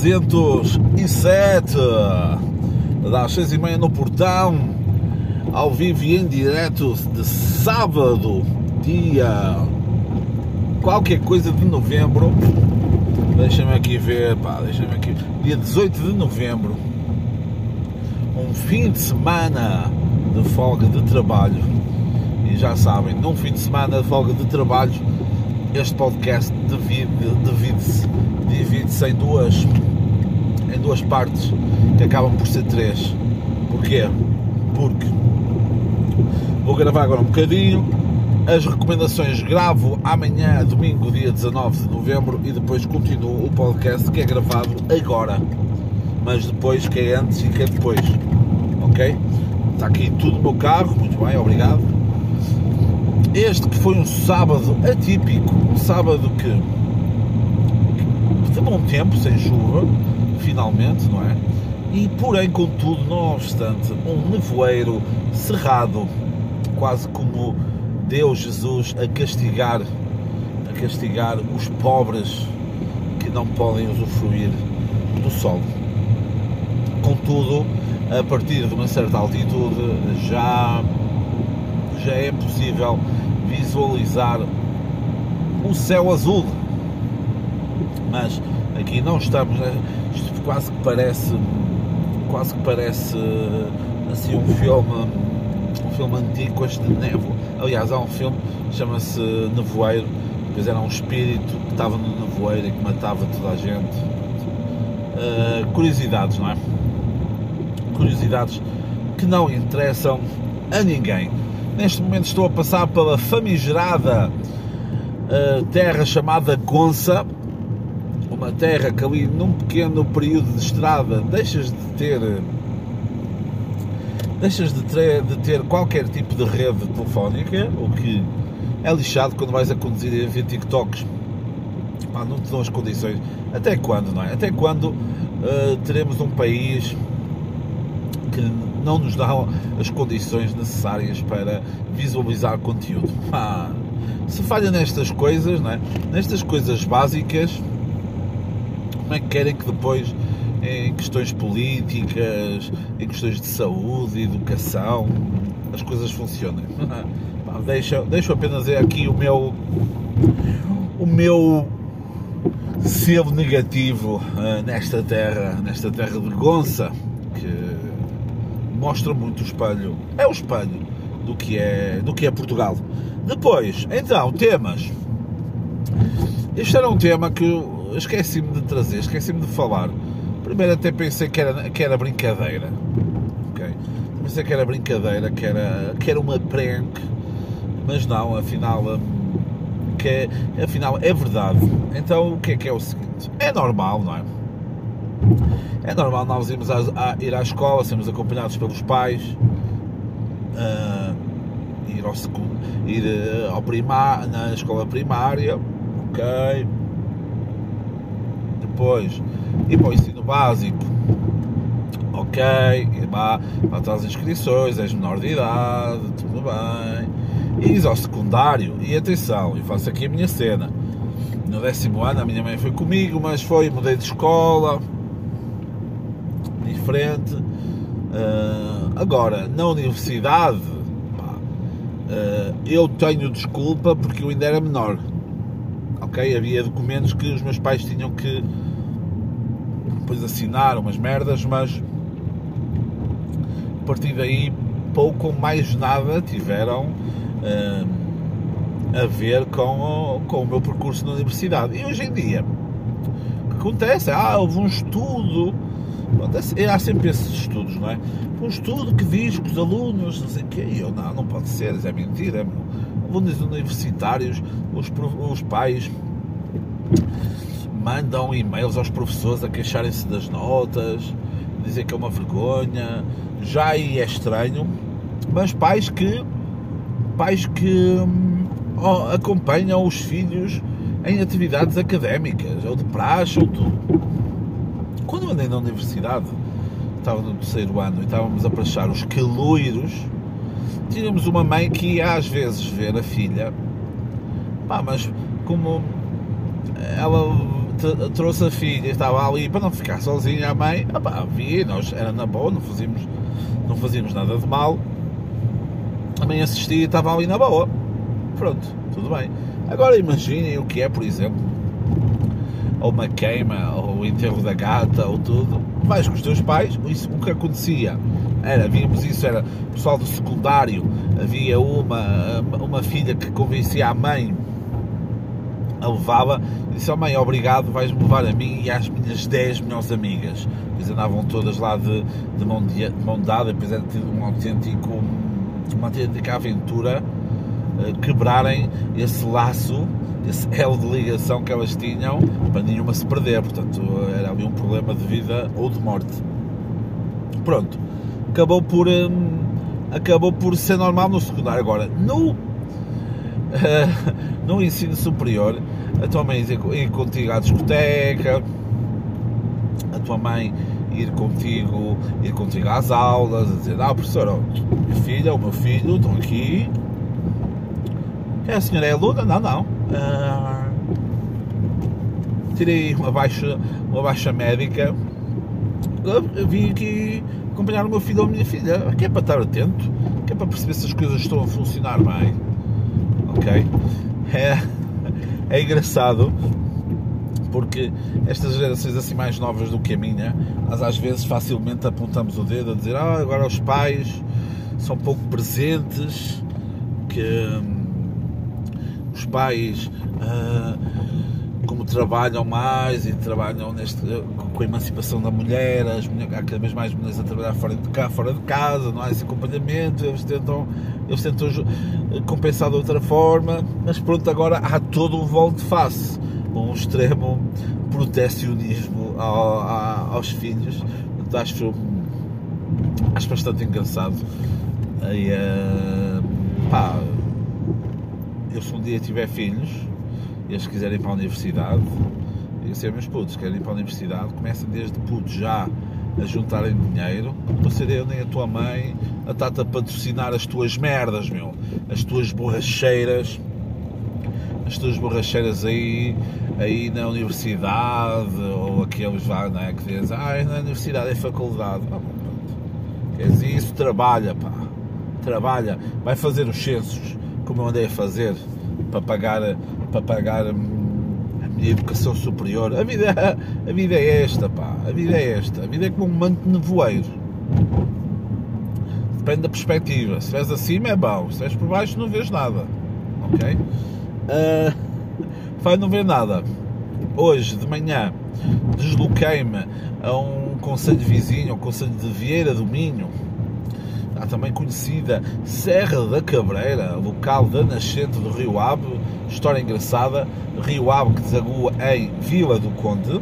episódio 307 das seis e meia no portão, ao vivo e em direto de sábado, dia qualquer coisa de novembro. Deixa-me aqui ver, pá, deixa-me aqui. Dia 18 de novembro, um fim de semana de folga de trabalho. E já sabem, num fim de semana de folga de trabalho, este podcast divide-se divide duas em duas partes que acabam por ser três. Porquê? Porque vou gravar agora um bocadinho, as recomendações gravo amanhã, domingo, dia 19 de novembro, e depois continuo o podcast que é gravado agora. Mas depois, que é antes e que é depois. Ok? Está aqui tudo no meu carro, muito bem, obrigado. Este que foi um sábado atípico, um sábado que de bom tempo, sem chuva, finalmente, não é? E porém, contudo, não obstante, um nevoeiro cerrado, quase como Deus Jesus a castigar, a castigar os pobres que não podem usufruir do sol. Contudo, a partir de uma certa altitude já já é possível visualizar o céu azul. Mas aqui não estamos, isto quase que parece, quase que parece assim um filme, um filme antigo este nevo. Aliás, há um filme chama-se Nevoeiro, depois era um espírito que estava no nevoeiro e que matava toda a gente. Uh, curiosidades, não é? Curiosidades que não interessam a ninguém. Neste momento estou a passar pela famigerada uh, terra chamada Gonça, uma terra que ali num pequeno período de estrada deixas de ter deixas de ter, de ter qualquer tipo de rede telefónica, o que é lixado quando vais a conduzir e a ver TikToks. Pá, não te dão as condições. Até quando, não é? Até quando uh, teremos um país que não nos dão as condições necessárias para visualizar conteúdo. Se falha nestas coisas, não é? nestas coisas básicas, como é que querem que depois, em questões políticas, em questões de saúde, educação, as coisas funcionem? deixa, deixa apenas aqui o meu, o meu selo negativo uh, nesta terra, nesta terra de Gonça, que mostra muito o espelho. É o espelho do que é, do que é Portugal. Depois, então, temas. Este era um tema que esqueci-me de trazer, esqueci-me de falar. Primeiro até pensei que era, que era brincadeira. Okay? Pensei que era brincadeira, que era, que era uma prank, mas não, afinal, hum, que é, afinal é verdade. Então o que é que é o seguinte? É normal, não é? É normal nós irmos a, a ir à escola, sermos acompanhados pelos pais, uh, ir, ao, ir uh, ao primar, na escola primária, ok. Depois ir para o ensino básico, ok. Para, para as inscrições, és menor de idade, tudo bem. E ao secundário, e atenção, eu faço aqui a minha cena. No décimo ano a minha mãe foi comigo, mas foi, mudei de escola diferente. Uh, agora, na universidade, pá, uh, eu tenho desculpa porque eu ainda era menor. Ok? Havia documentos que os meus pais tinham que depois assinar umas merdas, mas a partir daí pouco ou mais nada tiveram uh, a ver com, com o meu percurso na universidade. E hoje em dia, o que acontece? Ah, houve um estudo é, há sempre esses estudos, não é? Um estudo que diz que os alunos, não sei o quê, eu, não, não pode ser, isso é mentira, meu. Alunos universitários, os, os pais mandam e-mails aos professores a queixarem-se das notas, dizer que é uma vergonha, já aí é estranho, mas pais que pais que oh, acompanham os filhos em atividades académicas, ou de praxe, ou tudo. Quando andei na universidade, estava no terceiro ano e estávamos a prachar os caloiros, tínhamos uma mãe que ia às vezes ver a filha, pá, mas como ela trouxe a filha, estava ali para não ficar sozinha, a mãe, opá, via, nós era na boa, não fazíamos, não fazíamos nada de mal. A mãe assistia e estava ali na boa. Pronto, tudo bem. Agora imaginem o que é, por exemplo, ou uma queima, ou o enterro da gata, ou tudo. Vais com os teus pais, isso o que acontecia era, víamos isso, era pessoal do secundário, havia uma, uma filha que convencia a mãe a levava e disse: oh, mãe, obrigado, vais-me levar a mim e às minhas 10 melhores amigas. Eles andavam todas lá de, de, mão, de mão dada, depois era tido um autêntico, uma autêntica aventura uh, quebrarem esse laço, esse elo de ligação que elas tinham para nenhuma se perder. Portanto, era ali um problema de vida ou de morte. Pronto, acabou por. Um, acabou por ser normal no secundário. Agora, no no ensino superior, a tua mãe ir contigo à discoteca, a tua mãe ir contigo, ir contigo às aulas, a dizer, ah professor, oh, minha filha, o meu filho, estão aqui. É, a senhora é aluna? Não, não. Uh, tirei uma baixa, uma baixa médica. Eu vim aqui acompanhar o meu filho ou a minha filha. Que é para estar atento, que é para perceber se as coisas estão a funcionar bem ok? É, é engraçado porque estas gerações assim mais novas do que a minha, nós às vezes facilmente apontamos o dedo a dizer ah, agora os pais são pouco presentes, que hum, os pais ah, como trabalham mais e trabalham neste, com a emancipação da mulher, as mulheres, há cada vez mais mulheres a trabalhar fora de, cá, fora de casa, não há esse acompanhamento, eles tentam, eles tentam compensar de outra forma, mas pronto, agora há todo um volto de face, um extremo protecionismo ao, ao, aos filhos, acho, acho bastante engraçado. E, uh, pá, eu se um dia tiver filhos, eles quiserem ir para a universidade, e ser meus putos, querem ir para a universidade, começam desde putos já a juntarem dinheiro, não serei eu nem a tua mãe a estar-te a patrocinar as tuas merdas, meu, as tuas borracheiras, as tuas borracheiras aí, aí na universidade, ou aqueles lá, não é, que dizem, ah, na universidade é faculdade, ah, queres isso? Trabalha, pá, trabalha, vai fazer os censos, como eu andei a fazer, para pagar, para pagar a minha educação superior. A vida, a vida é esta, pá. A vida é esta. A vida é como um manto nevoeiro. Depende da perspectiva. Se vês acima é bom. Se vês por baixo não vês nada. Ok? Uh, vai não ver nada. Hoje de manhã desloquei-me a um conselho vizinho, ao conselho de Vieira do Minho, a também conhecida Serra da Cabreira, local da nascente do Rio Ave. História engraçada: Rio Ave que desagua em Vila do Conde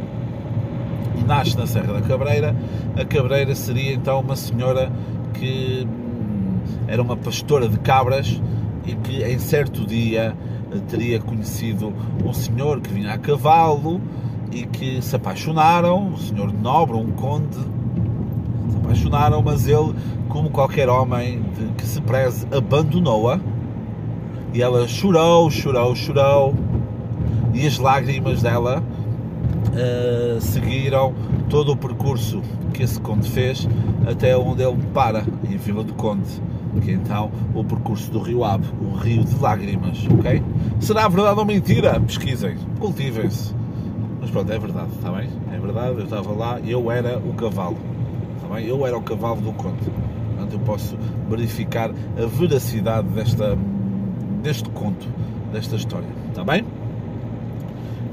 e nasce na Serra da Cabreira. A Cabreira seria então uma senhora que hum, era uma pastora de cabras e que em certo dia teria conhecido um senhor que vinha a cavalo e que se apaixonaram, um senhor nobre, um conde, se apaixonaram, mas ele como qualquer homem que se preze, abandonou-a e ela chorou, chorou, chorou e as lágrimas dela uh, seguiram todo o percurso que esse conde fez até onde ele para, em Vila do Conde, que é então o percurso do Rio Ave, o rio de lágrimas, ok? Será verdade ou mentira? Pesquisem, cultivem-se. Mas pronto, é verdade, está bem? É verdade, eu estava lá e eu era o cavalo, está bem? Eu era o cavalo do Conde portanto eu posso verificar a veracidade desta, deste conto, desta história. Está bem?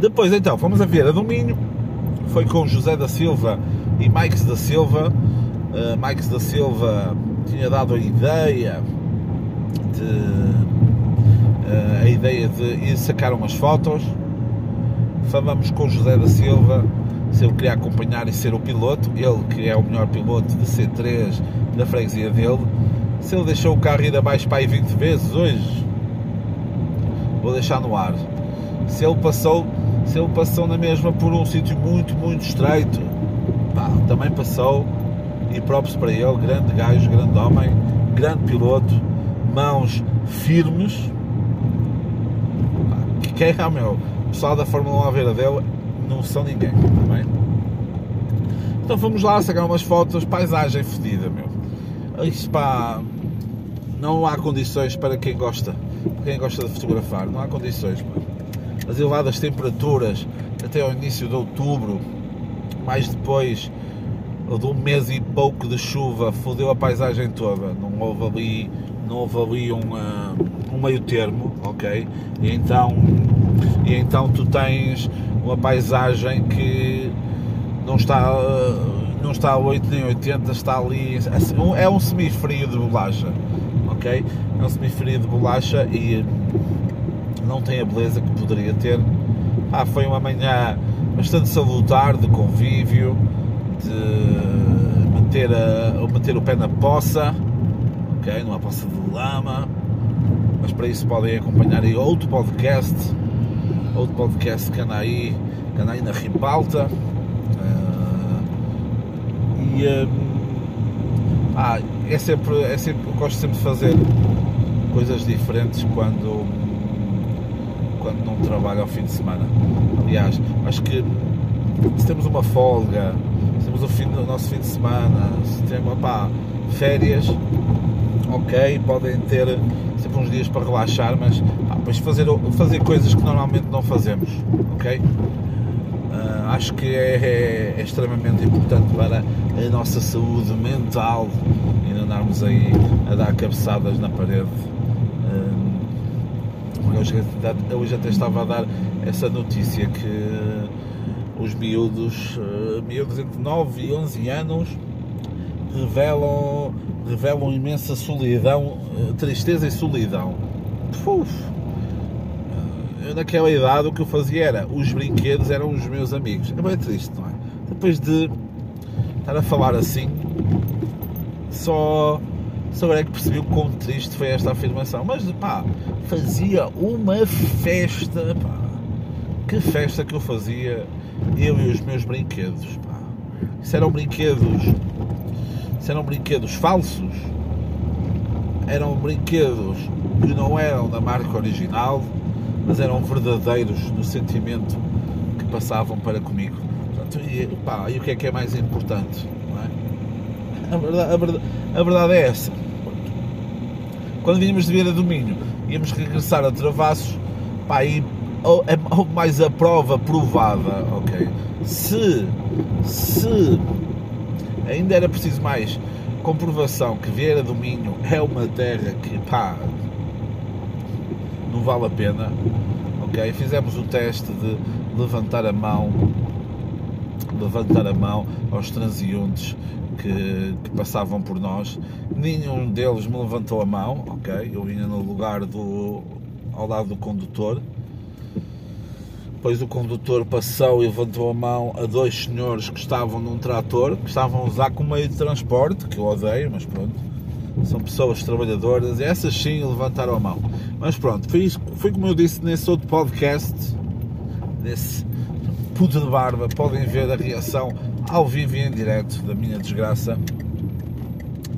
Depois então fomos a ver a Domínio, foi com José da Silva e Mike da Silva. Uh, Mike da Silva tinha dado a ideia de uh, a ideia de ir sacar umas fotos. Falamos com José da Silva se ele queria acompanhar e ser o piloto, ele que é o melhor piloto de C3 da freguesia dele, se ele deixou o carro ir abaixo para aí 20 vezes hoje, vou deixar no ar. Se ele passou, se ele passou na mesma por um sítio muito, muito estreito, pá, também passou e próprios para ele, grande gajo, grande homem, grande piloto, mãos firmes. Pá, quem é, meu? Pessoal da Fórmula 1 à vera dele não são ninguém, tá bem? Então fomos lá sacar umas fotos, paisagem fedida, meu. Isso pá, não há condições para quem gosta, quem gosta de fotografar, não há condições, pá. As elevadas temperaturas até ao início de outubro, mais depois de um mês e pouco de chuva, fodeu a paisagem toda. Não houve ali, não houve ali um, uh, um meio termo, ok? E então, e então tu tens uma paisagem que não está, uh, não está a 8 nem 80, está ali. É um semifrio de bolacha, É um semifrio de bolacha e não tem a beleza que poderia ter. Ah, foi uma manhã bastante salutar de convívio, de meter, a, meter o pé na poça, ok? Numa poça de lama. Mas para isso podem acompanhar aí outro podcast, outro podcast que anda aí, que anda aí na ribalta. Uh, e ah, é sempre, é sempre, gosto sempre de fazer coisas diferentes quando quando não trabalho ao fim de semana. Aliás, acho que se temos uma folga, se temos o, fim, o nosso fim de semana, se temos pá, férias, ok, podem ter sempre uns dias para relaxar, mas pá, depois fazer, fazer coisas que normalmente não fazemos, ok? Uh, acho que é, é, é, extremamente importante para a nossa saúde mental e não andarmos aí a dar cabeçadas na parede hoje, hoje até estava a dar essa notícia que os miúdos, eh, miúdos entre 9 e 11 anos revelam, revelam imensa solidão, eh, tristeza e solidão. Uf. Naquela idade o que eu fazia era, os brinquedos eram os meus amigos. É bem triste, não é? Depois de estar a falar assim, só só agora é que percebi o quão triste foi esta afirmação. Mas pá, fazia uma festa, pá. Que festa que eu fazia, eu e os meus brinquedos, pá. Isso eram brinquedos. Isso eram brinquedos falsos. Eram brinquedos que não eram da marca original, mas eram verdadeiros no sentimento que passavam para comigo. Portanto, e, pá, e o que é que é mais importante? É? A, verdade, a, verdade, a verdade é essa quando vínhamos de Vieira do Minho, íamos regressar a Travassos, pá, e mais a prova provada, ok? Se, se ainda era preciso mais comprovação que Vieira do Minho é uma terra que, pá, não vale a pena, ok? Fizemos o teste de levantar a mão, levantar a mão aos transeuntes que, que, passavam por nós. Nenhum deles me levantou a mão, ok? Eu vinha no lugar do. ao lado do condutor. Depois o condutor passou e levantou a mão a dois senhores que estavam num trator, que estavam a usar como meio de transporte, que eu odeio, mas pronto. São pessoas trabalhadoras, essas sim levantaram a mão. Mas pronto, foi, isso, foi como eu disse nesse outro podcast, nesse puto de barba, podem ver a reação ao vivo e em direto da minha desgraça.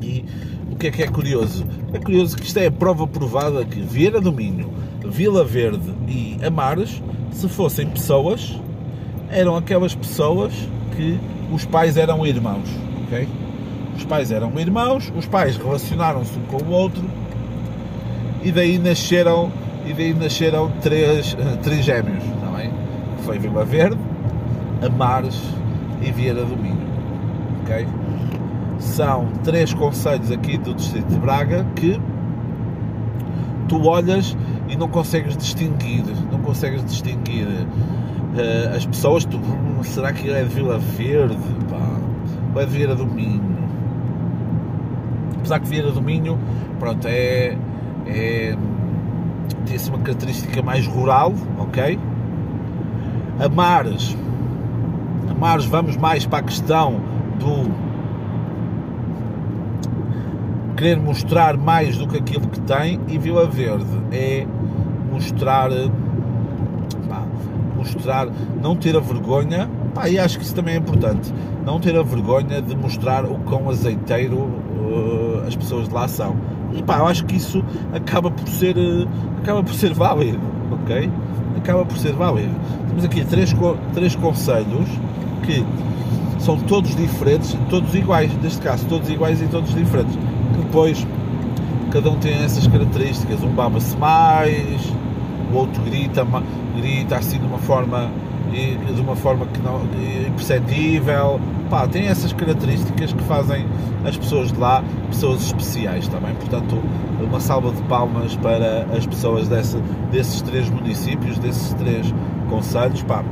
E o que é que é curioso? É curioso que isto é a prova provada que Vieira do Minho, Vila Verde e Amares, se fossem pessoas, eram aquelas pessoas que os pais eram irmãos, ok? Os pais eram irmãos, os pais relacionaram-se um com o outro e daí nasceram e daí nasceram três, três gêmeos, não é? Foi Vila Verde, Amares e Vieira do Minho. São três conselhos aqui do Distrito de Braga que tu olhas e não consegues distinguir, não consegues distinguir uh, as pessoas, tu, hum, será que é de Vila Verde, pá, ou é de Vieira do Minho? Apesar que Vieira do Minho, pronto, é, é tem assim uma característica mais rural, ok? Amares mas vamos mais para a questão do querer mostrar mais do que aquilo que tem e Vila Verde é mostrar pá, mostrar, não ter a vergonha pá, e acho que isso também é importante não ter a vergonha de mostrar o quão azeiteiro uh, as pessoas de lá são e pá, eu acho que isso acaba por ser uh, acaba por ser válido ok? Acaba por ser válido. Temos aqui três, três conselhos que são todos diferentes, todos iguais, neste caso, todos iguais e todos diferentes. Depois, cada um tem essas características, um baba-se mais, o outro grita, grita assim de uma forma de uma forma que não imperceptível. Pá, tem essas características que fazem as pessoas de lá pessoas especiais também. Portanto, uma salva de palmas para as pessoas desse, desses três municípios, desses três conselhos, pá,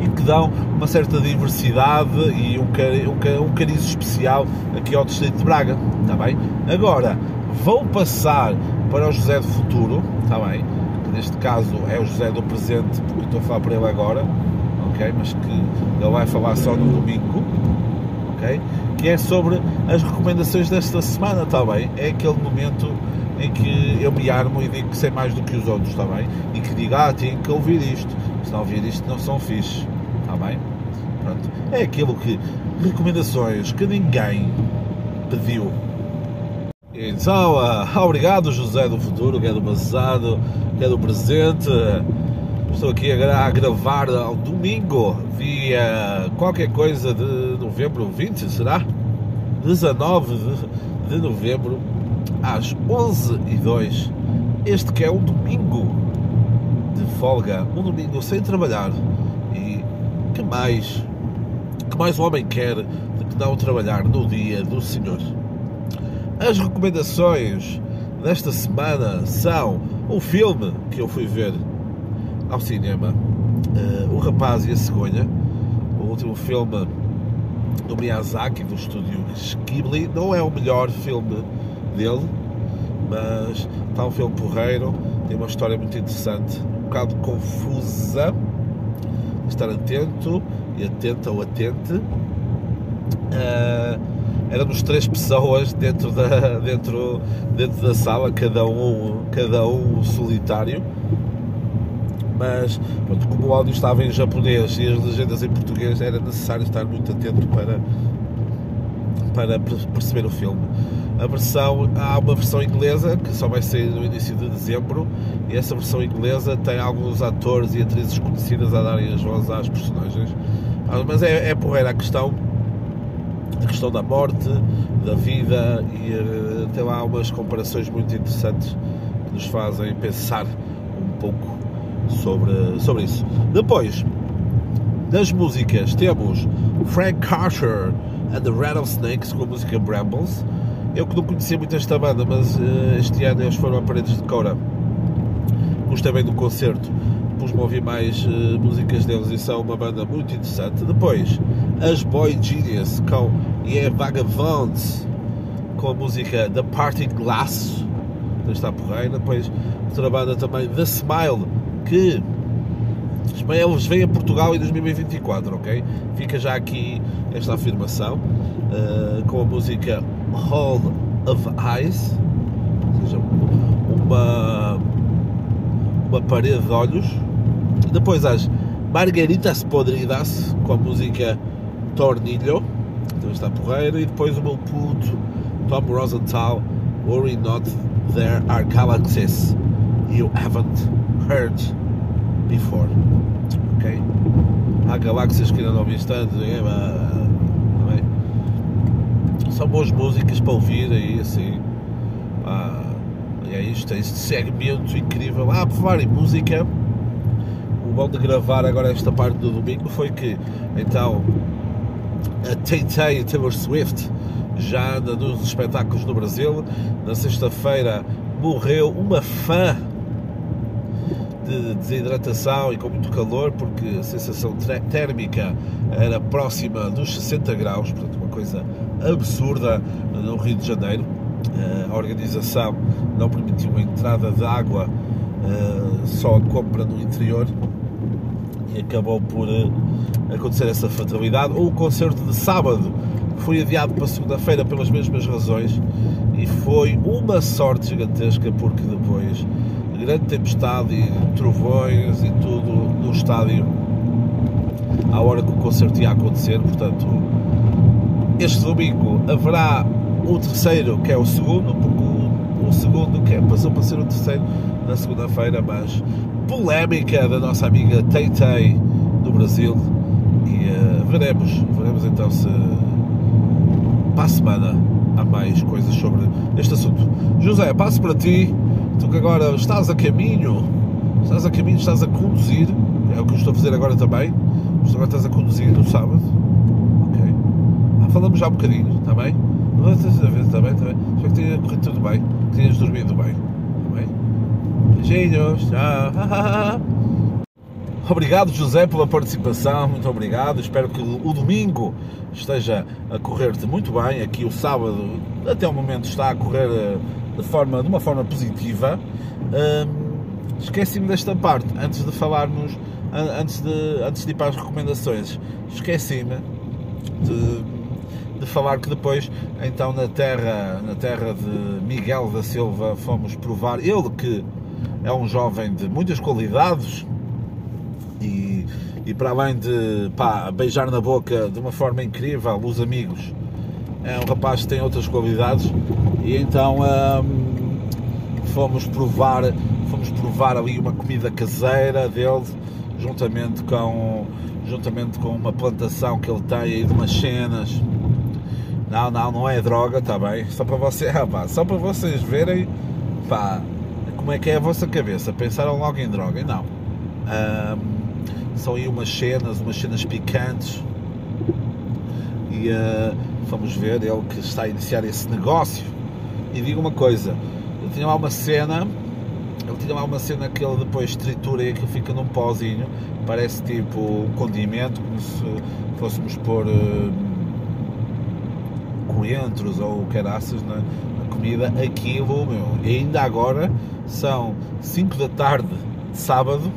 e que dão uma certa diversidade e um, um, um cariz especial aqui ao Distrito de Braga, está bem? Agora, vou passar para o José do Futuro, está bem? Que neste caso é o José do Presente, porque estou a falar para ele agora, Mas que ele vai falar só no domingo, ok? Que é sobre as recomendações desta semana, está bem? É aquele momento em que eu me armo e digo que sei mais do que os outros, está bem? E que digo, ah, tenho que ouvir isto. Se não ouvir isto, não são fixe, está bem? Pronto. É aquilo que. Recomendações que ninguém pediu. Então, uh, obrigado José do Futuro, que é do passado, que é do presente. Estou aqui a, gravar ao domingo, dia qualquer coisa de novembro 20, será? 19 de, de novembro às 11 e 2 Este que é um domingo de folga, um domingo sem trabalhar. E que mais, que mais o homem quer do que não trabalhar no dia do Senhor? As recomendações desta semana são o filme que eu fui ver ao cinema, uh, O Rapaz e a Cegonha, o último filme do Miyazaki, do estúdio Ghibli. Não é o melhor filme dele, mas está um filme porreiro, tem uma história muito interessante, um bocado confusa, estar atento e atenta ou atente. Uh, éramos três pessoas dentro da, dentro, dentro da sala, cada um, cada um solitário. Mas pronto, como o áudio estava em japonês e as legendas em português, era necessário estar muito atento para, para perceber o filme. A versão, há uma versão inglesa que só vai sair no início de dezembro e essa versão inglesa tem alguns atores e atrizes conhecidas a darem as vozes às personagens. Ah, mas é, é porreira a questão, a questão da morte, da vida e uh, tem lá umas comparações muito interessantes que nos fazem pensar um pouco sobre, sobre isso. Depois, das músicas, temos Frank Carter and the Rattlesnakes com a música Brambles. Eu que não conhecia muito esta banda, mas uh, este ano eles foram a Paredes de Coura. Gostei bem do concerto. Pus-me a ouvir mais uh, músicas deles e são uma banda muito interessante. Depois, as Boy Genius com Yeah Vagabonds com a música The Party Glass. Está porreira. Depois, outra banda também, The Smile, que eles vêm a Portugal em 2024, ok? Fica já aqui esta afirmação uh, com a música Hall of Eyes, ou seja, uma, uma parede de olhos. Depois as Margaritas Podridas com a música Tornilho, então está porreiro. E depois o meu puto Tom Rosenthal, Worry Not, There Are Galaxies You Haven't Heard Before. Ok? Há galáxias que ainda não vi tanto, é, são boas músicas para ouvir aí assim. Ah, é isto, é este segmento incrível. Ah, por falar em música, o bom de gravar agora esta parte do domingo foi que então a Tay-Tay Taylor Swift já anda nos espetáculos no Brasil. Na sexta-feira morreu uma fã de desidratação e com muito calor, porque a sensação térmica era próxima dos 60 graus, portanto, uma coisa absurda no Rio de Janeiro. A organização não permitiu a entrada de água, eh, só a compra no interior e acabou por eh, acontecer essa fatalidade. O concerto de sábado foi adiado para segunda-feira pelas mesmas razões e foi uma sorte gigantesca porque depois grande tempestade e trovões e tudo no estádio à hora que o concerto ia acontecer, portanto este domingo haverá o terceiro que é o segundo, porque o, o segundo que é, passou para ser o terceiro na segunda-feira, mas polémica da nossa amiga Tay do Brasil. E uh, veremos, veremos então se para a semana há mais coisas sobre este assunto. José, passo para ti, tu que agora estás a caminho, estás a caminho, estás a conduzir, é o que eu estou a fazer agora também, agora estás a conduzir no sábado, ok? Ah, falamos já um bocadinho, está bem? Está bem, está bem. Espero que tenha corrido tudo bem, que tenhas dormido bem, está bem? Beijinhos, tchau! Obrigado, José, pela participação. Muito obrigado. Espero que o domingo esteja a correr-te muito bem. Aqui o sábado, até o momento, está a correr eh, de, forma, de uma forma positiva. Hum, Esqueci-me desta parte, antes de falarmos, antes de, antes de ir para as recomendações. Esqueci-me de, de falar que depois, então, na terra, na terra de Miguel da Silva, fomos provar. Ele que é um jovem de muitas qualidades e, e para além de pá, beijar na boca de uma forma incrível os amigos, é um rapaz que tem outras qualidades e então hum, fomos provar fomos provar ali uma comida caseira dele juntamente com juntamente com uma plantação que ele tem aí de umas cenas. Não, não, não é droga, está bem? Só para vocês, ah, só para vocês verem pá, como é que é a vossa cabeça? Pensaram logo em droga, não. Hum, são aí umas cenas, umas cenas picantes. E uh, vamos ver ele que está a iniciar esse negócio e digo uma coisa ele tinha lá uma cena ele tinha lá uma cena que ele depois tritura e aquilo fica num pozinho parece tipo um condimento como se fôssemos pôr uh, coentros ou caraças na, na comida aquilo meu, e ainda agora são 5 da tarde de sábado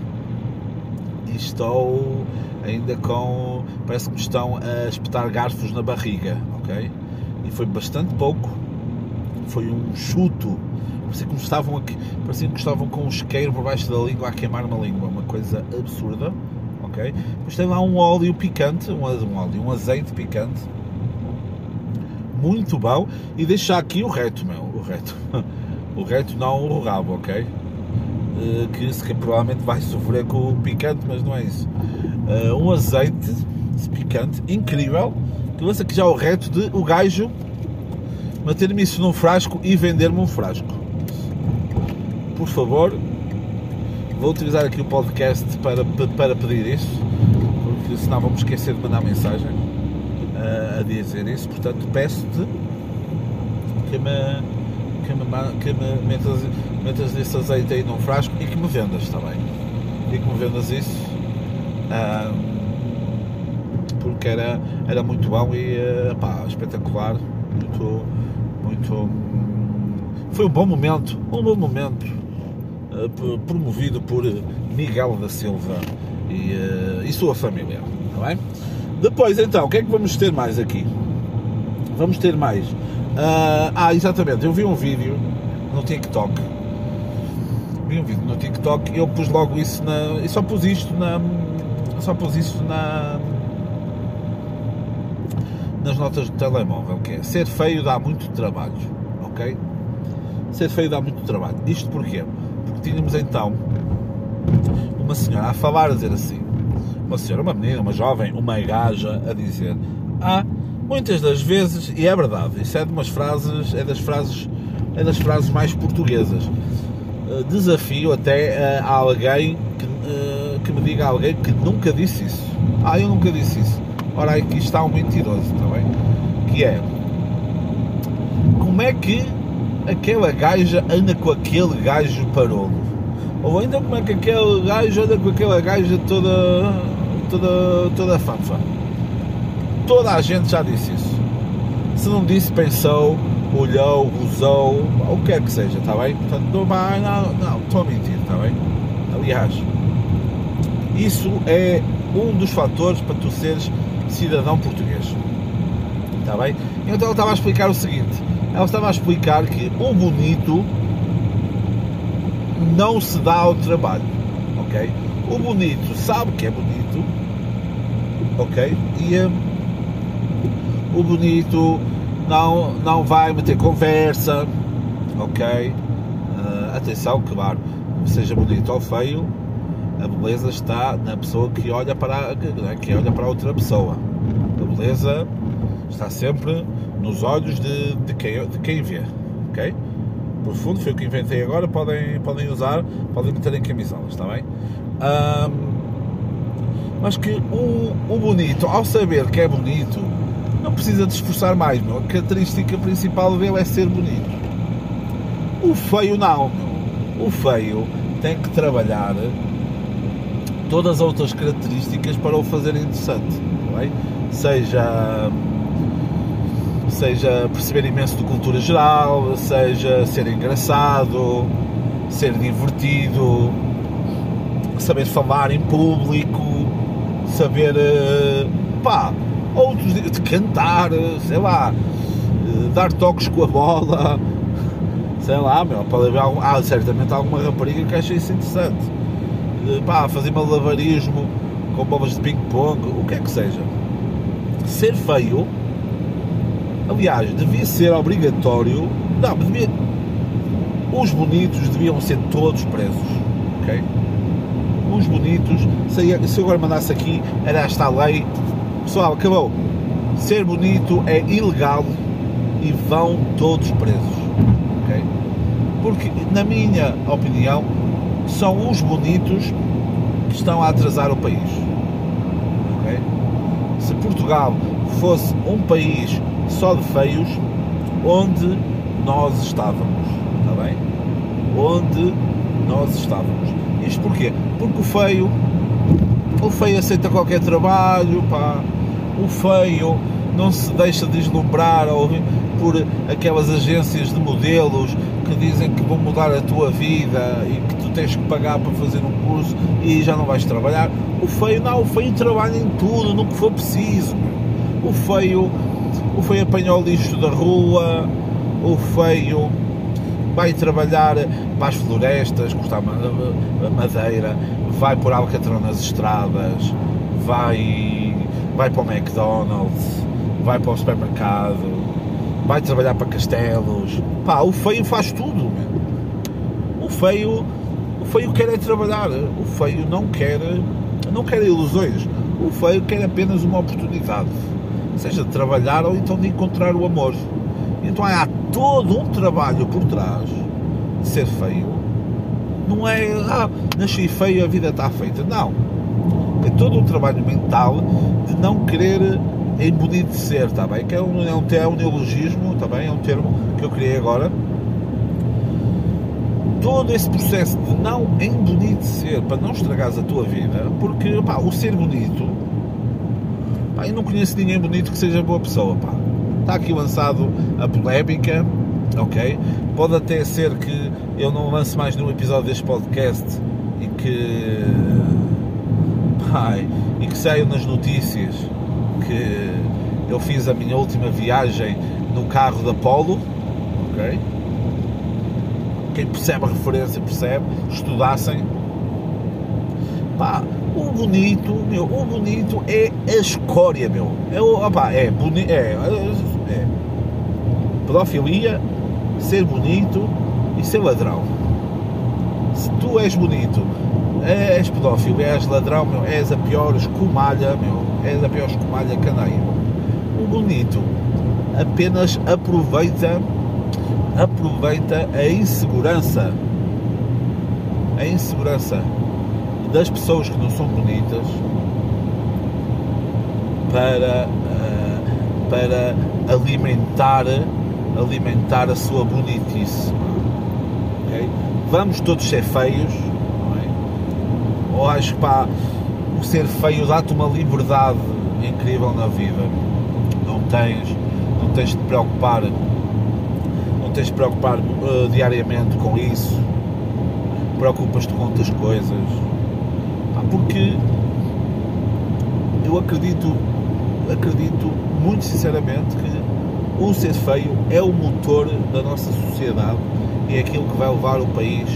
e estou ainda com. parece que me estão a espetar garfos na barriga, ok? E foi bastante pouco, foi um chuto. Parecia que estavam, parecia que estavam com um isqueiro por baixo da língua a queimar uma língua, uma coisa absurda, ok? Depois tem lá um óleo picante, um, um óleo, um azeite picante, muito bom. E deixar aqui o reto, meu, o reto. O reto, não o rabo, ok? Eh, que se provavelmente vai sofrer com o picante, mas não é isso. Uh, um azeite picante incrível que lança aqui já o reto de o gajo meter-me isso num frasco e vender-me um frasco. Por favor, vou utilizar aqui o podcast para, para pedir isso, porque senão vamos esquecer de mandar mensagem uh, a dizer isso. Portanto, peço-te que me que me, que me metas, metas esse azeite aí num frasco e que me vendas, está bem? E que me vendas isso. porque era, era muito bom e uh, pá, espetacular, muito, Foi um bom momento, um bom momento, uh, promovido por Miguel da Silva e, uh, e sua família, bem? Depois então, o que é que vamos ter mais aqui? Vamos ter mais Uh, ah, exatamente, eu vi um vídeo no TikTok. Vi um vídeo no TikTok e eu pus logo isso na. E só pus isto na. Só pus isto na. Nas notas do telemóvel, que é ser feio dá muito trabalho, ok? Ser feio dá muito trabalho. Isto porquê? Porque tínhamos então uma senhora a falar, a dizer assim, uma senhora, uma menina, uma jovem, uma gaja, a dizer: Ah, muitas das vezes, e é verdade, isso é de umas frases, é das frases, é das frases mais portuguesas. Uh, desafio até uh, a alguém que, uh, que me diga alguém que nunca disse isso. Ah, eu nunca disse isso. Ora, aqui está um mentiroso, está bem? Que é como é que aquela gaja anda com aquele gajo parolo? Ou ainda como é que aquele gajo anda com aquela gaja toda toda, toda fanfa? Toda a gente já disse isso. Se não disse, pensou, olhou, usou, o que quer que seja, está bem? Portanto, não, não, não, estou a mentir, está bem? Aliás, isso é um dos fatores para tu seres cidadão português. Está bem? Então ela estava a explicar o seguinte: ela estava a explicar que o bonito não se dá ao trabalho, ok? O bonito sabe que é bonito, ok? E hum, o bonito não, não vai meter conversa, ok? Uh, atenção, claro, seja bonito ou feio, a beleza está na pessoa que olha para, que olha para outra pessoa. A beleza está sempre nos olhos de, de, quem, de quem vê. Ok? Por fundo, foi o que inventei agora, podem, podem usar, podem meter em camisolas, está bem? Um, mas que o, o bonito, ao saber que é bonito, não precisa de esforçar mais, meu. A característica principal dele é ser bonito. O feio não, meu. O feio tem que trabalhar todas as outras características para o fazer interessante, é? seja seja perceber imenso de cultura geral, seja ser engraçado, ser divertido, saber falar em público, saber eh, pá, outros de cantar, sei lá, eh, dar toques com a bola, sei lá, meu, pode haver ah, certamente alguma rapariga que acha isso interessante. Pá, fazer malabarismo com bolas de ping-pong, o que é que seja. Ser feio, aliás, devia ser obrigatório, não, devia, os bonitos deviam ser todos presos, ok? Os bonitos, se eu agora mandasse aqui, era esta lei, pessoal, acabou. Ser bonito é ilegal e vão todos presos, ok? Porque, na minha opinião, são os bonitos que estão a atrasar o país. Okay? Se Portugal fosse um país só de feios, onde nós estávamos, está bem? Onde nós estávamos. Isto porquê? Porque o feio, o feio aceita qualquer trabalho, pá, o feio não se deixa deslumbrar por aquelas agências de modelos que dizem que vão mudar a tua vida e que tens que pagar para fazer um curso e já não vais trabalhar. O feio não, o feio trabalha em tudo, no que for preciso. O feio, o feio apanha o lixo da rua, o feio vai trabalhar para as florestas, cortar madeira, vai por alcatrão nas estradas, vai, vai para o McDonald's, vai para o supermercado, vai trabalhar para castelos. Pá, o feio faz tudo. O feio, feio quer é trabalhar. O feio não quer, não quer ilusões. O feio quer apenas uma oportunidade, seja de trabalhar ou então de encontrar o amor. Então há todo um trabalho por trás de ser feio. Não é, ah, nasci feio, a vida está feita. Não. É todo um trabalho mental de não querer embonidecer, está bem? Que é um, é um, é um neologismo, está bem? É um termo que eu criei agora. Todo esse processo de não embonidecer para não estragares a tua vida, porque pá, o ser bonito, pá, eu não conheço ninguém bonito que seja boa pessoa, pá. Está aqui lançado a polémica, ok? Pode até ser que eu não lance mais nenhum episódio deste podcast e que. Pá, e que saiam nas notícias que eu fiz a minha última viagem no carro da Polo, ok? Quem percebe a referência percebe, estudassem. Pá, o bonito, meu, o bonito é a escória, meu. É, opá, é, boni, é, é pedofilia, ser bonito e ser ladrão. Se tu és bonito, és pedófilo, és ladrão, meu, és a pior escumalha, meu, és a pior escumalha canaia. O bonito apenas aproveita aproveita a insegurança a insegurança das pessoas que não são bonitas para eh, para alimentar alimentar a sua bonitice okay? vamos todos ser feios é? ou acho que pá, o ser feio dá-te uma liberdade incrível na vida. Não tens, não tens de te preocupar, tens de preocupar uh, diariamente com isso. Preocupas-te com outras coisas. porque eu acredito, acredito muito sinceramente que o ser feio é o motor da nossa sociedade e é aquilo que vai levar o país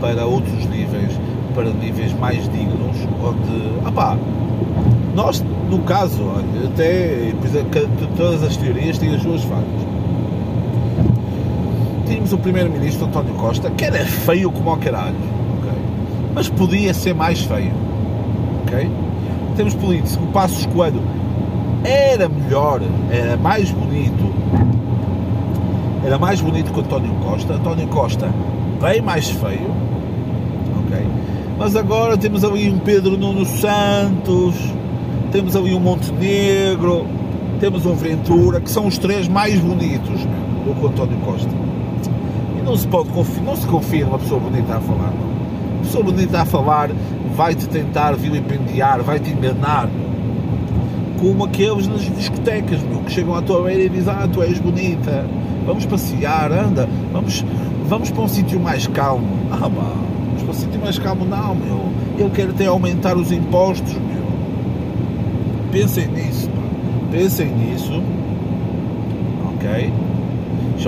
para outros níveis para níveis mais dignos, onde, opá, nós, no caso, até todas as teorias têm as suas falhas. Tínhamos o primeiro-ministro António Costa, que era feio como ao caralho, ok? mas podia ser mais feio. Ok? Temos políticos, o Passos Coelho era melhor, era mais bonito, era mais bonito que o António Costa. António Costa bem mais feio? Mas agora temos ali um Pedro Nuno Santos, temos ali um Montenegro, temos um Ventura, que são os três mais bonitos do que o António Costa. Não se pode confiar, não se confia numa pessoa bonita a falar. Uma pessoa bonita a falar vai-te tentar vilipendiar, vai-te enganar como aqueles nas discotecas, meu, que chegam à tua beira e dizem, ah, tu és bonita, vamos passear, anda, vamos, vamos para um sítio mais calmo. Ah, pá, vamos para um sítio mais calmo, não, meu, eu quero até aumentar os impostos, meu. Pensem nisso, pá. pensem nisso, ok?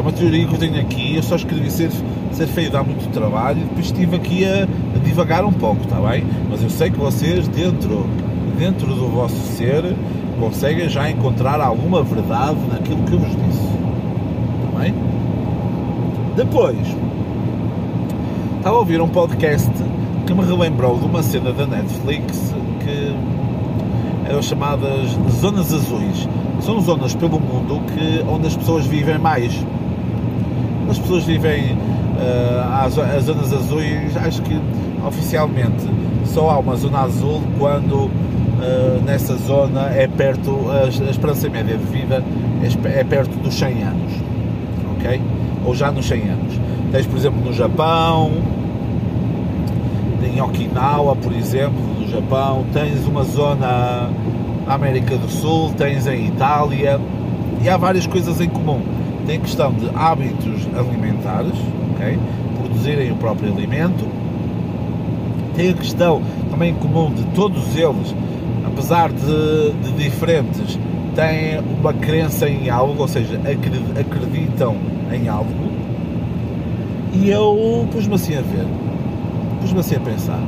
Uma teoria que eu tenho aqui, eu só escrevi ser, ser feio dá muito trabalho e depois estive aqui a, a divagar um pouco, está bem? Mas eu sei que vocês, dentro, dentro do vosso ser, conseguem já encontrar alguma verdade naquilo que eu vos disse. Está bem? Depois, estava a ouvir um podcast que me relembrou de uma cena da Netflix que eram chamadas zonas azuis. São zonas pelo mundo que, onde as pessoas vivem mais. As pessoas vivem uh, as zonas azuis, acho que oficialmente só há uma zona azul quando uh, nessa zona é perto, a, a esperança média de vida é, é, perto dos 100 anos, ok? Ou já nos 100 anos. Tens, por exemplo, no Japão, em Okinawa, por exemplo, no Japão, tens uma zona na América do Sul, tens em Itália, e há várias coisas em comum. Tem questão de hábitos alimentares, ok? Produzirem o próprio alimento. Tem a questão também comum de todos eles apesar de, de diferentes, têm uma crença em algo, ou seja, acreditam em algo. E eu pus-me assim a ver, pus-me assim a pensar,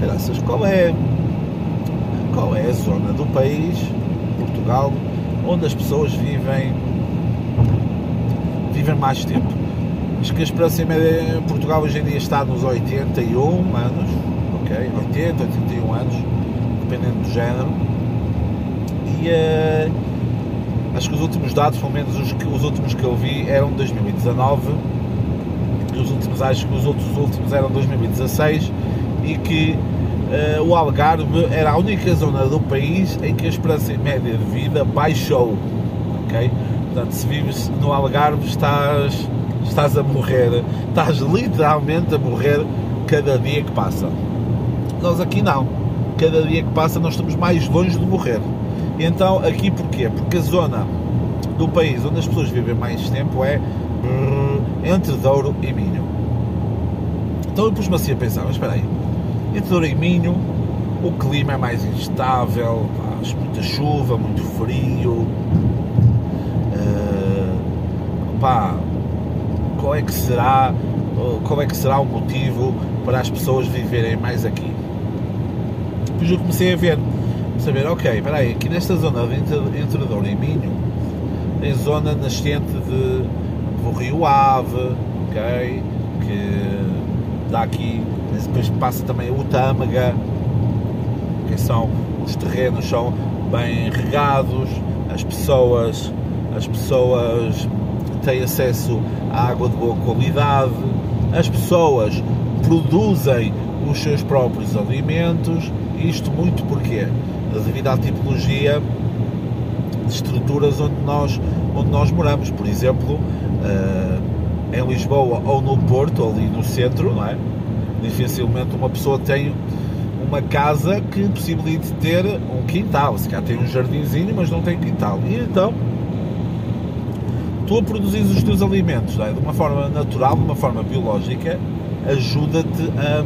caraças, qual é, qual é a zona do país, Portugal, onde as pessoas vivem, vivem mais tempo? Acho que a esperança média em Portugal hoje em dia está nos 81 anos, ok? 80, 81 anos dependendo do género. E uh, acho que os últimos dados, pelo menos os, os últimos que eu vi, eram de 2019 e os últimos, acho que os outros últimos eram de 2016 e que uh, o Algarve era a única zona do país em que a esperança média de vida baixou. ok Portanto, se vives no Algarve estás, estás a morrer, estás literalmente a morrer cada dia que passa. Nós aqui não cada dia que passa nós estamos mais longe de morrer. Então, aqui porquê? Porque a zona do país onde as pessoas vivem mais tempo é entre Douro e Minho. Então eu pus-me assim a pensar, mas espera aí, entre Douro e Minho o clima é mais instável, faz muita chuva, muito frio, pá, qual é que será, qual é que será o motivo para as pessoas viverem mais aqui? depois eu comecei a ver, saber, ok, espera aí, aqui nesta zona entre, entre Douro e Minho, tem zona nascente de, do Rio Ave, ok, que dá aqui, depois passa também o Tâmega, que são, os terrenos são bem regados, as pessoas, as pessoas têm acesso à água de boa qualidade, as pessoas produzem os seus próprios alimentos, isto muito porque devido à tipologia de estruturas onde nós, onde nós moramos, por exemplo, uh, em Lisboa ou no Porto, ali no centro, não é? Dificilmente uma pessoa tem uma casa que possibilite ter um quintal, se calhar tem um jardinzinho, mas não tem quintal. E então, tu a produzir os teus alimentos é? de uma forma natural, de uma forma biológica, ajuda-te a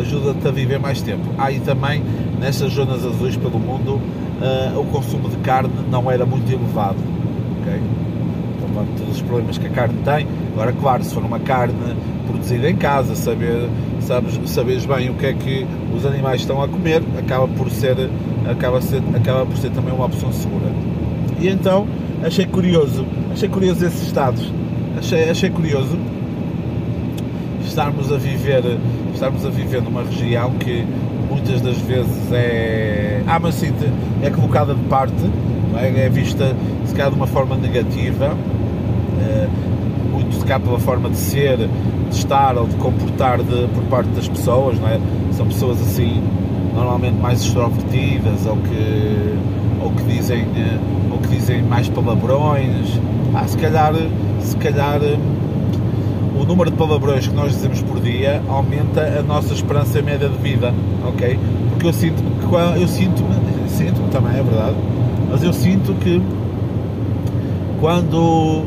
ajuda-te a viver mais tempo. Aí também, nestas zonas azuis pelo mundo, uh, o consumo de carne não era muito elevado. Okay? Então, todos os problemas que a carne tem. Agora, claro, se for uma carne produzida em casa, saber, sabes, saberes bem o que é que os animais estão a comer, acaba por ser, acaba, ser, acaba por ser também uma opção segura. E então, achei curioso, achei curioso esses estados. Achei, achei curioso estarmos a viver, estarmos a viver numa região que muitas das vezes é, sim, é colocada de parte, é? é? vista se calhar de uma forma negativa, é, muito se calhar pela forma de ser, de estar ou de comportar de, por parte das pessoas, não é? São pessoas assim, normalmente mais extrovertidas ou que, ou que dizem, ou que dizem mais palavrões, ah, se calhar, se calhar o número de palavrões que nós dizemos por dia aumenta a nossa esperança média de vida, ok? Porque eu sinto que eu sinto-me, sinto também, é verdade, mas eu sinto que quando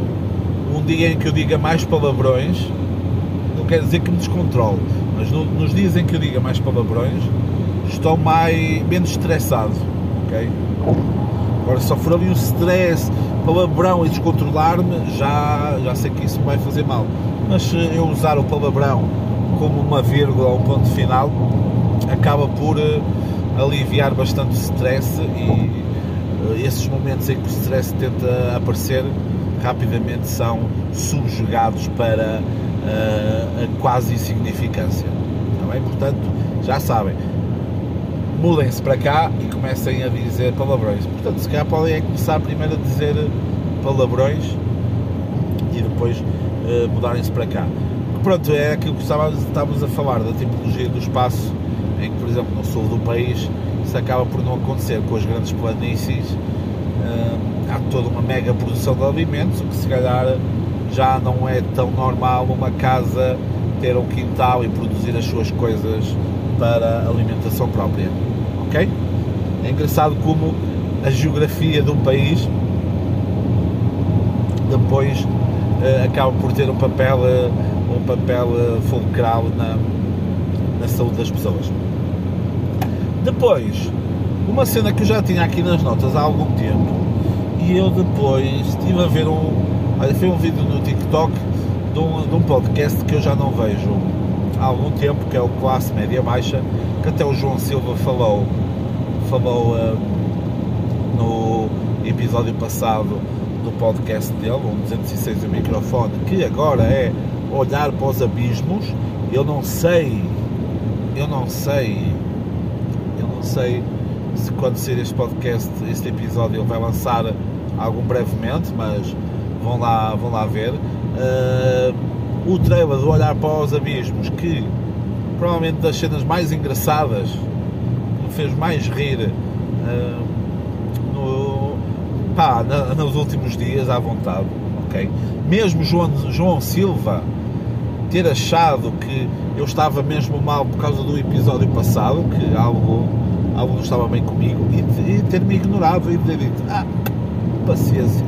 um dia em que eu diga mais palavrões, não quer dizer que me descontrole, mas no, nos dias em que eu diga mais palavrões, estou mais, menos estressado, ok? Agora, se for ali um stress, palavrão e descontrolar-me, já, já sei que isso vai fazer mal. Mas se eu usar o palavrão como uma vírgula ou um ponto final, acaba por uh, aliviar bastante o stress e uh, esses momentos em que o stress tenta aparecer rapidamente são subjugados para uh, a quase insignificância. Está bem? Portanto, já sabem, mudem-se para cá e comecem a dizer palavrões. Portanto, se calhar podem é começar primeiro a dizer palavrões e depois uh, mudarem-se para cá. Pronto, é aquilo que estávamos a falar da tipologia do espaço em que, por exemplo, no sul do país isso acaba por não acontecer com as grandes planícies. Uh, há toda uma mega produção de alimentos, o que se calhar já não é tão normal uma casa ter um quintal e produzir as suas coisas para alimentação própria. Ok? É engraçado como a geografia de um país depois uh, acaba por ter um papel, uh, um papel uh, fulcral na, na saúde das pessoas. Depois, uma cena que eu já tinha aqui nas notas há algum tempo e eu depois estive a ver um. Olha, foi um vídeo no TikTok de um, de um podcast que eu já não vejo há algum tempo, que é o Classe Média Baixa, que até o João Silva falou, falou uh, no episódio passado do podcast dele, um 206 o microfone, que agora é olhar para os abismos. Eu não sei, eu não sei, eu não sei se quando sair este podcast, este episódio, ele vai lançar algum brevemente, mas vão lá, vão lá ver. Uh, o trailer do Olhar para os Abismos, que provavelmente das cenas mais engraçadas, fez mais rir uh, no, pá, na, nos últimos dias, à vontade, ok? Mesmo João, João Silva ter achado que eu estava mesmo mal por causa do episódio passado, que algo, algo não estava bem comigo, e, e ter-me ignorado e ter dito, ah, paciência.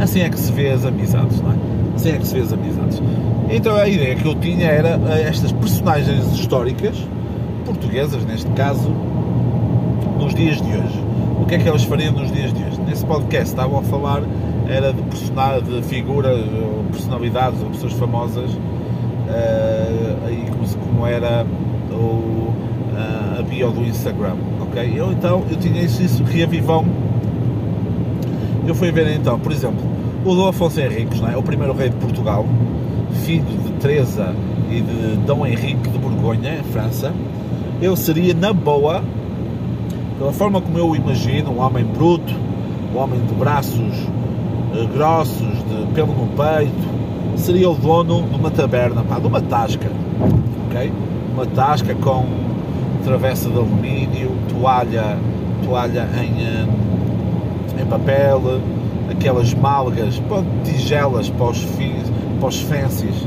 Assim é que se vê as amizades, não é? Assim é que se vê as amizades. Então a ideia que eu tinha era eh, estas personagens históricas, portuguesas neste caso, nos dias de hoje. O que é que elas fariam nos dias de hoje? Nesse podcast estavam a falar era de, de figuras, ou personalidades, ou pessoas famosas, uh, como, como era o, uh, a bio do Instagram, ok? Eu então, eu tinha isso, isso reavivão. Eu fui ver então, por exemplo, o Dom Afonso Henriques, não é? o primeiro rei de Portugal, filho de Teresa e de Dom Henrique de Borgonha, França, ele seria, na boa, pela forma como eu imagino, um homem bruto, um homem de braços uh, grossos, de pelo no peito, seria o dono de uma taberna, pá, de uma tasca, ok? Uma tasca com travessa de alumínio, toalha, toalha em, eh, em papel, aquelas malgas, pô, tigelas para os, para os fancies,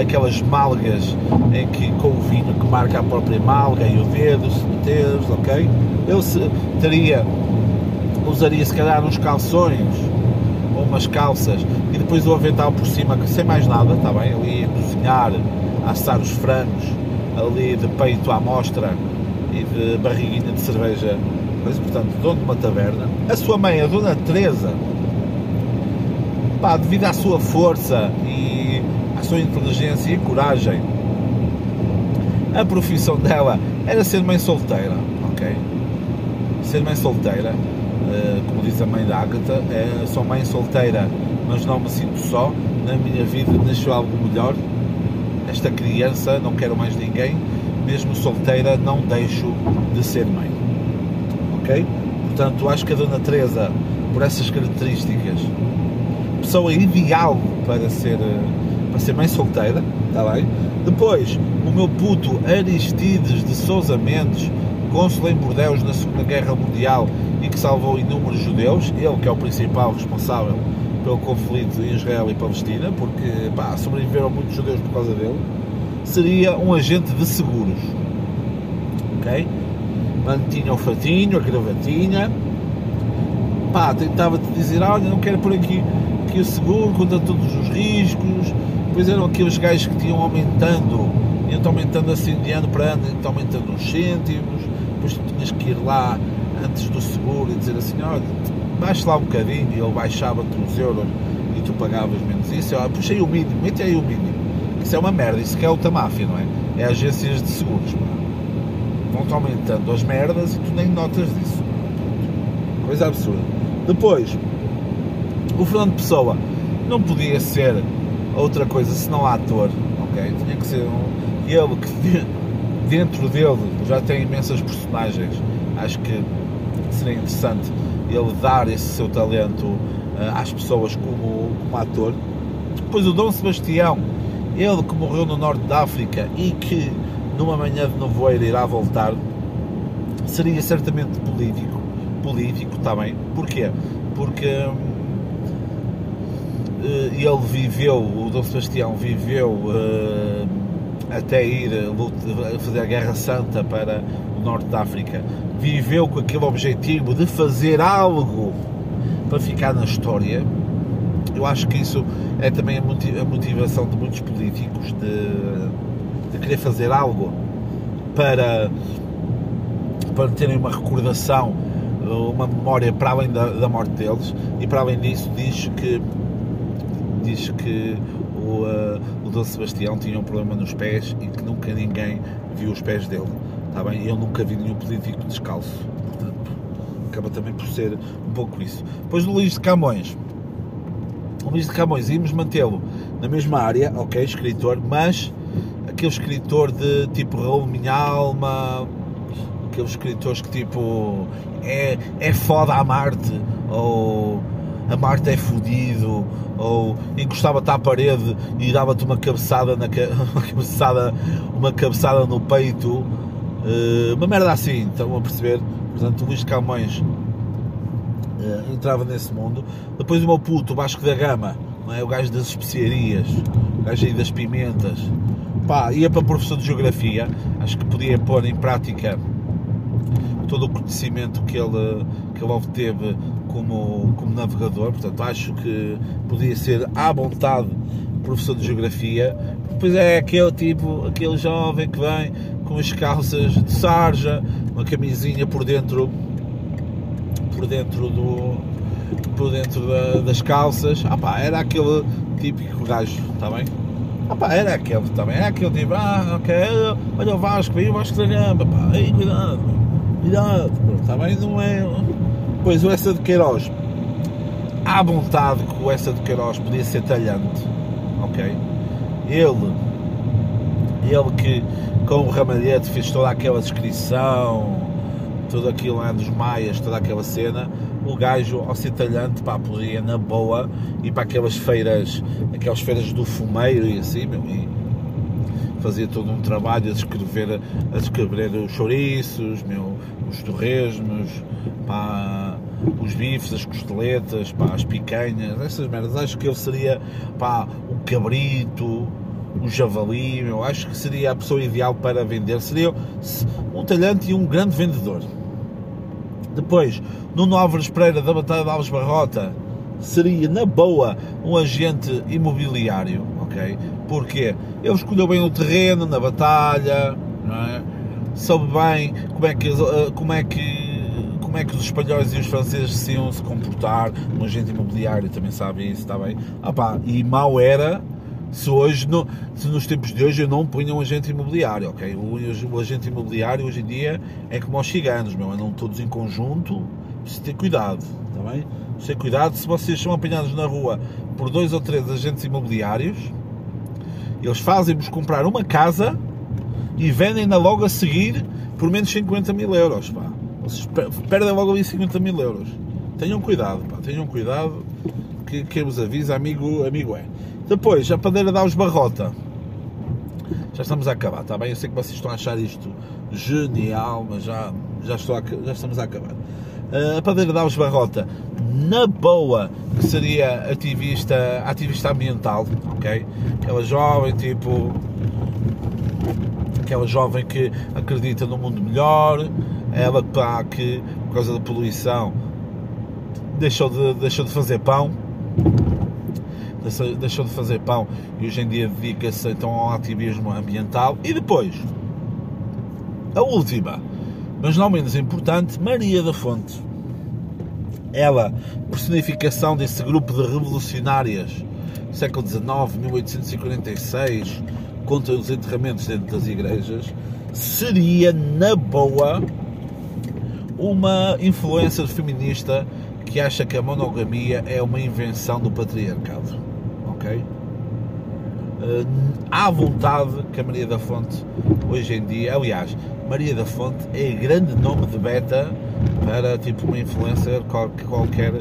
aquelas malgas em que com o vinho que marca a própria malga e o dedo, se meteres, ok? Eu se, teria, usaria se calhar uns calções ou umas calças e depois o avental por cima, sem mais nada, está bem? Eu ia cozinhar, assar os frangos ali de peito à mostra e de barriguinha de cerveja, mas portanto, dono de uma taberna. A sua mãe, a Dona Teresa, pá, devido à sua força e à sua inteligência e coragem, a profissão dela era ser mãe solteira, ok? Ser mãe solteira, eh, como diz a mãe da Agatha, é, sou mãe solteira, mas não me sinto só. Na minha vida nasceu algo melhor. esta criança, não quero mais ninguém, mesmo solteira, não deixo de ser mãe. Ok? Portanto, acho que a Dona Teresa, por essas características, pessoa ideal para ser, para ser mãe solteira, está bem? Depois, o meu puto Aristides de Sousa Mendes, cônsul em Bordeus na Segunda Guerra Mundial e que salvou inúmeros judeus, ele que é o principal responsável pelo conflito em Israel e Palestina, porque pá, sobreviveram muitos judeus por causa dele, seria um agente de seguros. Ok? Mantinha o fatinho, a gravatinha, pá, tentava-te dizer, olha, não quero por aqui, aqui o seguro contra todos os riscos, depois eram aqueles gajos que tinham aumentando, iam aumentando assim de ano para ano, iam aumentando uns cêntimos, depois tu tinhas que ir lá antes do seguro e dizer assim, olha, baixa lá um bocadinho e ele baixava-te os euros e tu pagavas menos isso, eu, puxei o mínimo, mete aí o mínimo. Isso é uma merda, isso que é outra máfia, não é? É agências de seguros, vão-te aumentando as merdas e tu nem notas disso. Coisa absurda. Depois, o Fernando Pessoa não podia ser outra coisa senão ator, ok? Tinha que ser um. Ele que dentro dele já tem imensas personagens, acho que seria interessante ele dar esse seu talento uh, às pessoas como, como ator. Depois o Dom Sebastião, ele que morreu no norte da África e que numa manhã de nevoeiro irá voltar, seria certamente político. Político também. Porquê? Porque hum, ele viveu, o Dom Sebastião viveu uh, até ir fazer a Guerra Santa para o Norte da África, viveu com aquele objetivo de fazer algo para ficar na história. Eu acho que isso é também a motivação de muitos políticos de, de querer fazer algo para, para terem uma recordação, uma memória para além da, da morte deles, e para além disso diz que diz que o, uh, o Dom Sebastião tinha um problema nos pés e que nunca ninguém viu os pés dele. Está bem? Eu nunca vi nenhum político descalço. Portanto, acaba também por ser um pouco isso. Depois do Luís de Camões. O Luís de Camões, íamos mantê-lo na mesma área, ok, escritor, mas aquele escritor de tipo Raul Minha Alma, aqueles escritores que tipo é, é foda a Marte, ou a Marte é fodido, ou encostava-te à parede e dava-te uma cabeçada, na, uma, cabeçada, uma cabeçada no peito, uh, uma merda assim, estão a perceber? Portanto, o Luís Camões uh, entrava nesse mundo. Depois o meu puto, o Vasco da Gama, não é? o gajo das especiarias, o gajo aí das pimentas, pá, ia para professor de Geografia, acho que podia pôr em prática todo o conhecimento que ele, que ele obteve como, como navegador, portanto acho que podia ser à vontade professor de geografia. Depois é aquele tipo, aquele jovem que vem com as calças de sarja, uma camisinha por dentro, por dentro do, por dentro da, das calças. Ah pá, era aquele típico gajo, está bem? Ah pá, era aquele também, era aquele tipo, ah ok, olha o Vasco, veio o Vasco da Gama, pá, aí, cuidado, cuidado, está bem? Não é depois o Essa de Queiroz, à vontade que o Essa de Queiroz podia ser talhante, ok? Ele, ele que com o Ramalhete fez toda aquela descrição, tudo aquilo lá dos Maias, toda aquela cena, o gajo, ao ser talhante, pá, podia na boa ir para aquelas feiras, aquelas feiras do fumeiro e assim, meu, e fazia todo um trabalho a descrever, a descrever os chouriços, meu, os torresmos, pá, os bifes, as costeletas, pá, as picanhas, essas merdas. Acho que ele seria pá, o cabrito, o javali, meu, acho que seria a pessoa ideal para vender. Seria um talhante e um grande vendedor. Depois, Nuno Álvares Pereira da Batalha de Alves Barrota seria, na boa, um agente imobiliário, ok? Porque ele escolheu bem o terreno na batalha, não é? soube bem como é que, eh, como é que como é que os espanhóis e os franceses se iam se comportar, um agente imobiliário também sabe isso, está bem? Ah pá, e mal era se hoje, no, se nos tempos de hoje eu não punha um agente imobiliário, ok? O, o, agente imobiliário hoje em dia é como aos ciganos, meu, andam todos em conjunto, preciso ter cuidado, está bem? Preciso ter cuidado, se vocês são apanhados na rua por dois ou três agentes imobiliários, Eles fazem-vos comprar uma casa e vendem-na logo a seguir por menos 50 mil euros, pá. Vocês perdem logo ali 50 mil euros. Tenham cuidado, pá, tenham cuidado, que, que vos avisa, amigo, amigo é. Depois, a padeira dá os barrota. Já estamos a acabar, está bem? Eu sei que vocês estão a achar isto genial, mas já, já, estou a, já estamos a acabar. Uh, a padeira dá os barrota, na boa, que seria ativista, ativista ambiental, ok? Aquela jovem, tipo, aquela jovem que acredita no mundo melhor, ela pá, que por causa da poluição deixou de, deixou de fazer pão. Deixou de fazer pão. E hoje em dia dedica-se então ao ativismo ambiental. E depois a última mas não menos importante Maria da Fonte. Ela personificação desse grupo de revolucionárias século XIX 1846 contra os enterramentos dentro das igrejas seria na boa uma influência feminista que acha que a monogamia é uma invenção do patriarcado. Ok? Uh, há vontade que a Maria da Fonte, hoje em dia, aliás, Maria da Fonte é grande nome de beta para tipo uma influencer qualquer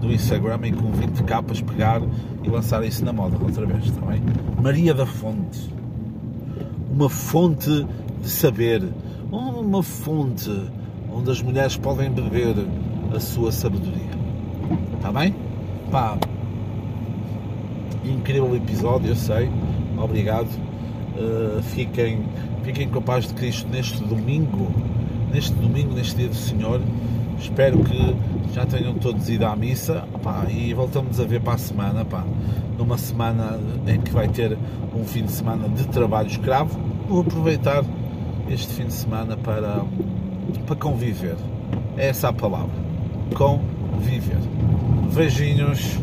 do Instagram e com 20 capas pegar e lançar isso na moda outra vez, também. Tá Maria da Fonte, uma fonte de saber, uma fonte onde as mulheres podem beber a sua sabedoria. Está bem? Pá, incrível episódio, eu sei. Obrigado. Uh, fiquem, fiquem com a paz de Cristo neste domingo, neste domingo, neste dia do Senhor. Espero que já tenham todos ido à missa pá, e voltamos a ver para a semana, pá, numa semana em que vai ter um fim de semana de trabalho escravo. Vou aproveitar este fim de semana para para conviver. É essa a palavra. Conviver. Beijinhos.